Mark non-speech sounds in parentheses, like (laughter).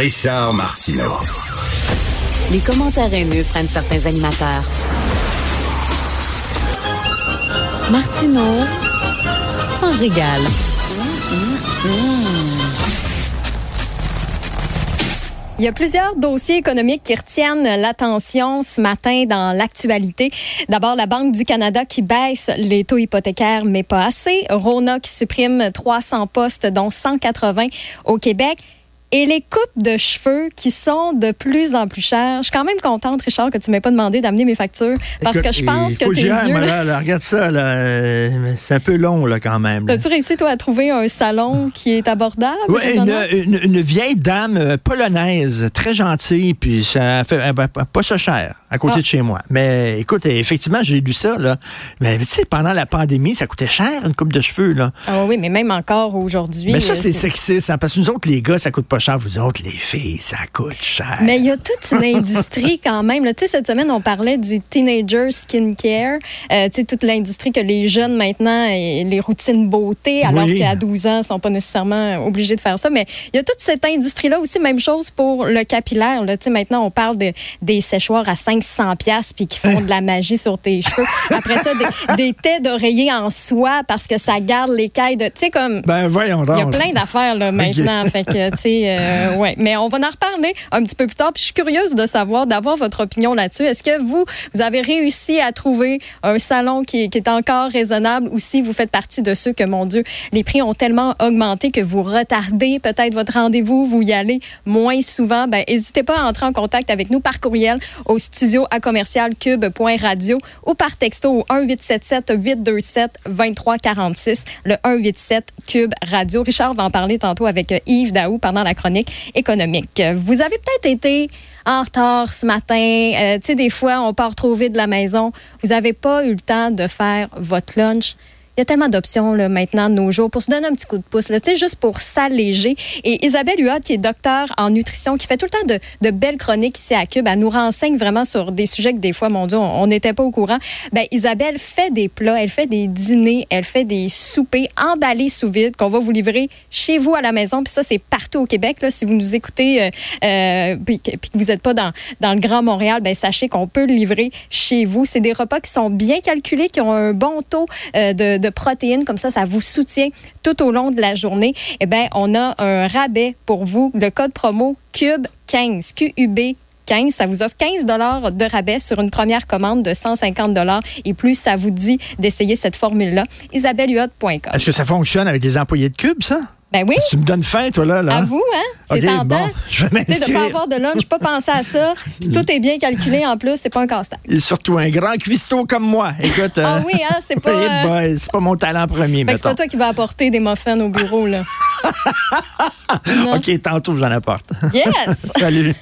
Richard Martineau. Les commentaires haineux prennent certains animateurs. Martineau s'en régale. Il y a plusieurs dossiers économiques qui retiennent l'attention ce matin dans l'actualité. D'abord, la Banque du Canada qui baisse les taux hypothécaires, mais pas assez. Rona qui supprime 300 postes, dont 180 au Québec et les coupes de cheveux qui sont de plus en plus chères. Je suis quand même contente, Richard, que tu m'aies pas demandé d'amener mes factures parce que je pense que tes yeux... Là, regarde ça, là, c'est un peu long là, quand même. As-tu réussi, toi, à trouver un salon qui est abordable? Oui, une, une, vieille dame euh, polonaise, très gentille, puis ça fait euh, pas ça cher à côté ah. de chez moi. Mais écoute, effectivement, j'ai lu ça. Là. Mais tu sais, pendant la pandémie, ça coûtait cher, une coupe de cheveux. Là. Ah oui, mais même encore aujourd'hui. Mais ça, c'est sexiste, hein, parce que nous autres, les gars, ça coûte pas cher. Vous autres, les filles, ça coûte cher. Mais il y a toute une industrie (laughs) quand même. Sais, cette semaine, on parlait du teenager skincare. Euh, toute l'industrie que les jeunes maintenant, et les routines beauté, alors qu'à 12 ans, ils sont pas nécessairement obligés de faire ça. Mais il y a toute cette industrie-là aussi. Même chose pour le capillaire. Sais, maintenant, on parle de, des séchoirs à 5 100 pièces puis qui font de la magie sur tes cheveux. Après ça, des, (laughs) des têtes d'oreiller en soie parce que ça garde les cailles de... Tu sais, comme... Ben, voyons. Il y a plein d'affaires, là, maintenant. Fait que, tu sais, euh, ouais. Mais on va en reparler un petit peu plus tard. Puis je suis curieuse de savoir, d'avoir votre opinion là-dessus. Est-ce que vous, vous avez réussi à trouver un salon qui, est encore raisonnable ou si vous faites partie de ceux que, mon Dieu, les prix ont tellement augmenté que vous retardez peut-être votre rendez-vous, vous y allez moins souvent, ben n'hésitez pas à entrer en contact avec nous par courriel au studio à commercial cube.radio ou par texto au 1877 827 2346 le 187 cube radio. Richard va en parler tantôt avec Yves Daou pendant la économique. Vous avez peut-être été en retard ce matin. Euh, tu sais, des fois, on part trop vite de la maison. Vous n'avez pas eu le temps de faire votre lunch. Il y a tellement d'options maintenant de nos jours pour se donner un petit coup de pouce, là, juste pour s'alléger. Et Isabelle Huot, qui est docteur en nutrition, qui fait tout le temps de, de, belles chroniques ici à Cube, nous renseigne vraiment sur des sujets que des fois, mon Dieu, on n'était pas au courant. Ben, Isabelle fait des plats, elle fait des dîners, elle fait des soupers emballés sous vide qu'on va vous livrer chez vous à la maison. Puis ça, c'est partout au Québec. Si vous nous écoutez euh, euh, que vous n'êtes pas dans, dans le Grand Montréal, ben, sachez qu'on peut le livrer chez vous. C'est des repas qui sont bien calculés, qui ont un bon taux euh, de, de protéines, comme ça, ça vous soutient tout au long de la journée. Eh bien, on a un rabais pour vous. Le code promo CUBE15, QUB 15, ça vous offre 15 dollars de rabais sur une première commande de 150 dollars et plus ça vous dit d'essayer cette formule-là. isabellehuot.com. Est-ce que ça fonctionne avec les employés de Cube, ça? Ben oui. Tu me donnes faim, toi, là. là. À vous, hein? C'est tentant. Bon, (laughs) je vais de ne pas avoir de lunch, pas penser à ça. Si tout est bien calculé, en plus, c'est pas un casse-tête. Et surtout un grand cuistot comme moi. Écoute. ah euh, oui, hein? C'est pas. (laughs) Euh... c'est pas mon talent premier, C'est pas toi qui vas apporter des muffins au bureau, là. (laughs) OK, tantôt, j'en apporte. Yes! Salut.